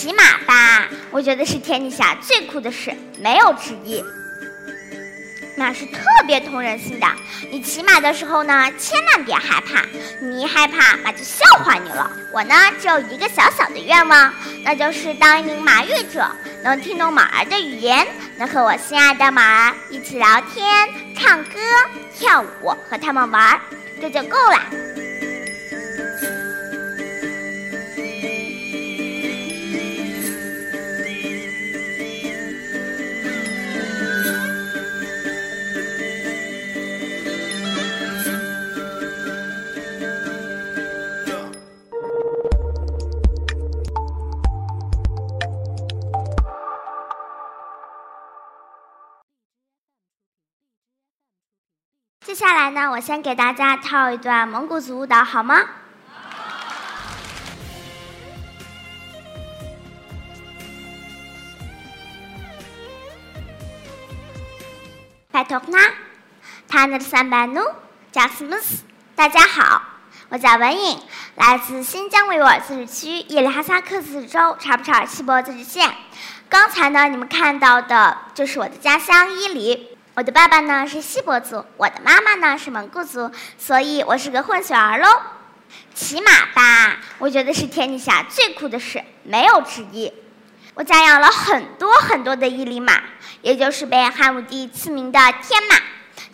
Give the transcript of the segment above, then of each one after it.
骑马吧，我觉得是天底下最酷的事，没有之一。马是特别通人性的，你骑马的时候呢，千万别害怕，你一害怕，马就笑话你了。我呢，只有一个小小的愿望，那就是当一名马语者，能听懂马儿的语言，能和我心爱的马儿一起聊天、唱歌、跳舞，和他们玩儿，这就够了。接下来呢，我先给大家跳一段蒙古族舞蹈，好吗？拜托纳，他那三百努加斯姆斯，大家好，我叫文颖，来自新疆维吾尔自治区叶里哈萨克自治州察布查尔锡伯自治县。刚才呢，你们看到的就是我的家乡伊犁。我的爸爸呢是锡伯族，我的妈妈呢是蒙古族，所以我是个混血儿喽。骑马吧，我觉得是天底下最酷的事，没有之一。我家养了很多很多的伊犁马，也就是被汉武帝赐名的天马。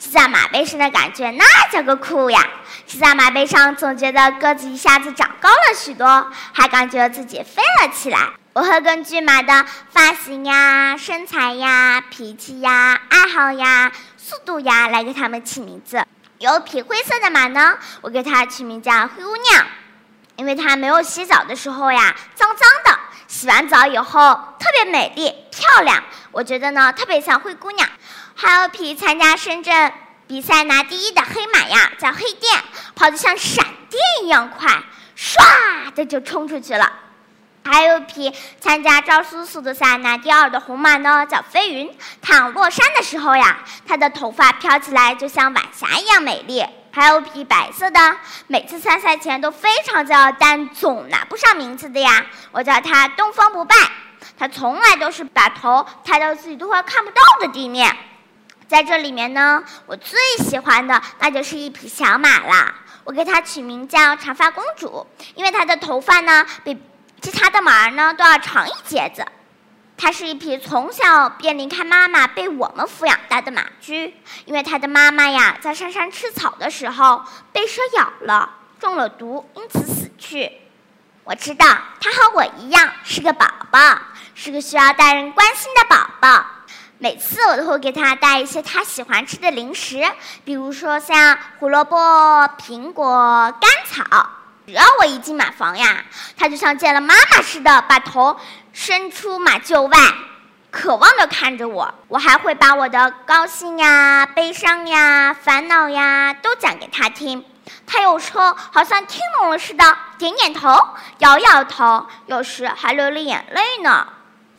骑在马背上的感觉那叫个酷呀！骑在马背上，总觉得个子一下子长高了许多，还感觉自己飞了起来。我会根据马的发型呀、身材呀、脾气呀、爱好呀、速度呀来给它们起名字。有匹灰色的马呢，我给它取名叫灰姑娘，因为它没有洗澡的时候呀，脏脏的；洗完澡以后特别美丽漂亮，我觉得呢特别像灰姑娘。还有匹参加深圳比赛拿第一的黑马呀，叫黑电，跑得像闪电一样快，唰的就冲出去了。还有一匹参加招叔速度赛拿第二的红马呢，叫飞云。躺落山的时候呀，它的头发飘起来就像晚霞一样美丽。还有匹白色的，每次参赛前都非常骄傲，但总拿不上名次的呀。我叫它东方不败。它从来都是把头抬到自己都快看不到的地面。在这里面呢，我最喜欢的那就是一匹小马了。我给它取名叫长发公主，因为它的头发呢比。其他的马儿呢都要长一截子，它是一匹从小便离开妈妈被我们抚养大的马驹，因为它的妈妈呀在山上吃草的时候被蛇咬了，中了毒，因此死去。我知道它和我一样是个宝宝，是个需要大人关心的宝宝。每次我都会给它带一些它喜欢吃的零食，比如说像胡萝卜、苹果、甘草。只要我一进马房呀，它就像见了妈妈似的，把头伸出马厩外，渴望地看着我。我还会把我的高兴呀、悲伤呀、烦恼呀都讲给他听，他有时候好像听懂了似的，点点头，摇摇头，有时还流了眼泪呢。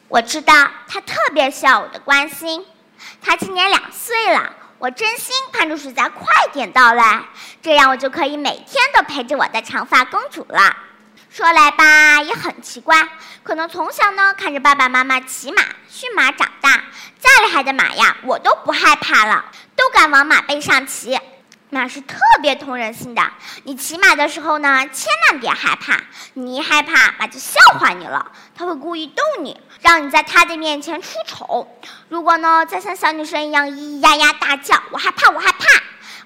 我知道他特别需要我的关心，他今年两岁了。我真心盼着暑假快点到来，这样我就可以每天都陪着我的长发公主了。说来吧，也很奇怪，可能从小呢看着爸爸妈妈骑马、驯马长大，再厉害的马呀，我都不害怕了，都敢往马背上骑。马是特别通人性的，你骑马的时候呢，千万别害怕，你一害怕，马就笑话你了，他会故意逗你，让你在他的面前出丑。如果呢，再像小女生一样咿咿呀呀大叫，我害怕，我害怕，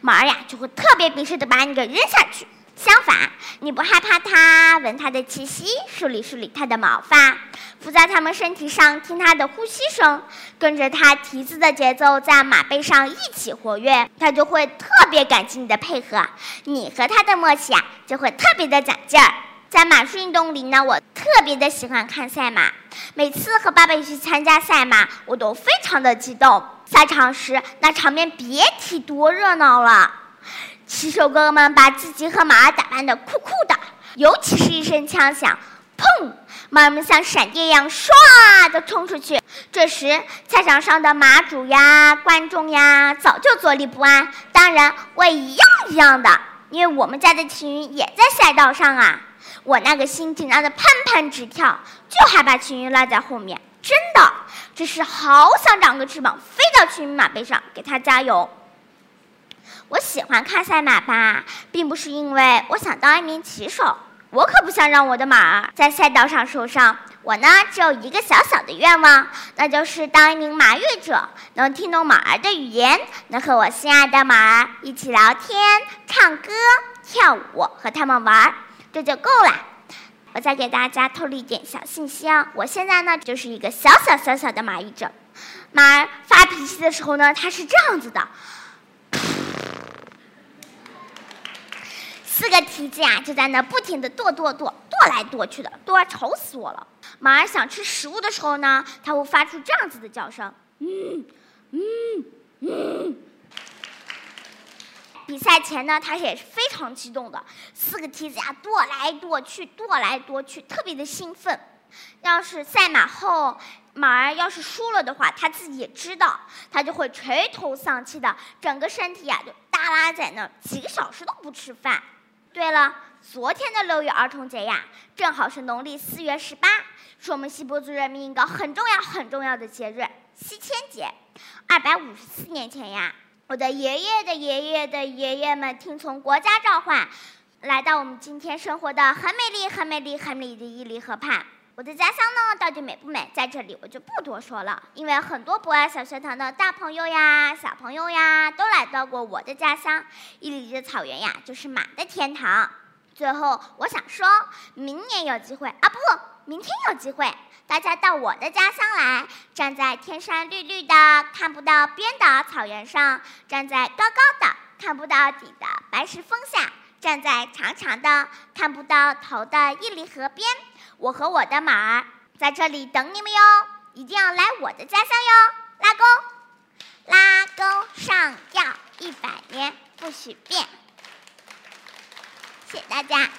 马儿呀就会特别鄙视的把你给扔下去。相反，你不害怕它，闻它的气息，梳理梳理它的毛发，伏在它们身体上，听它的呼吸声，跟着它蹄子的节奏，在马背上一起活跃，它就会特别感激你的配合，你和它的默契啊，就会特别的攒劲儿。在马术运动里呢，我特别的喜欢看赛马，每次和爸爸一起参加赛马，我都非常的激动。赛场时，那场面别提多热闹了。骑手哥哥们把自己和马儿打扮的酷酷的，尤其是一声枪响，砰，马儿们像闪电一样唰的冲出去。这时，赛场上的马主呀、观众呀，早就坐立不安。当然，我也一样一样的，因为我们家的体云也在赛道上啊。我那个心紧张的砰砰直跳，就害怕青云落在后面。真的，只是好想长个翅膀，飞到青云马背上给他加油。我喜欢看赛马吧，并不是因为我想当一名骑手，我可不想让我的马儿在赛道上受伤。我呢，只有一个小小的愿望，那就是当一名马语者，能听懂马儿的语言，能和我心爱的马儿一起聊天、唱歌、跳舞，和他们玩儿，这就够了。我再给大家透露一点小信息哦，我现在呢就是一个小小小小的马语者。马儿发脾气的时候呢，它是这样子的，四个蹄子呀就在那不停的跺跺跺，跺来跺去的，跺愁死我了。马儿想吃食物的时候呢，它会发出这样子的叫声，嗯嗯嗯。比赛前呢，它也是非常激动的，四个蹄子呀跺来跺去，跺来跺去，特别的兴奋。要是赛马后马儿要是输了的话，它自己也知道，它就会垂头丧气的，整个身体呀就耷拉在那，几个小时都不吃饭。对了，昨天的六一儿童节呀，正好是农历四月十八。是我们锡伯族人民一个很重要、很重要的节日——西迁节。二百五十四年前呀，我的爷爷的爷爷的爷爷们听从国家召唤，来到我们今天生活的很美丽、很美丽、很美丽的伊犁河畔。我的家乡呢，到底美不美？在这里我就不多说了，因为很多博爱小学堂的大朋友呀、小朋友呀，都来到过我的家乡伊犁的草原呀，就是马的天堂。最后，我想说，明年有机会啊，不，明天有机会，大家到我的家乡来，站在天山绿绿的、看不到边的草原上，站在高高的、看不到底的白石峰下，站在长长的、看不到头的伊犁河边，我和我的马儿在这里等你们哟，一定要来我的家乡哟！拉钩，拉钩上吊一百年不许变。谢谢大家。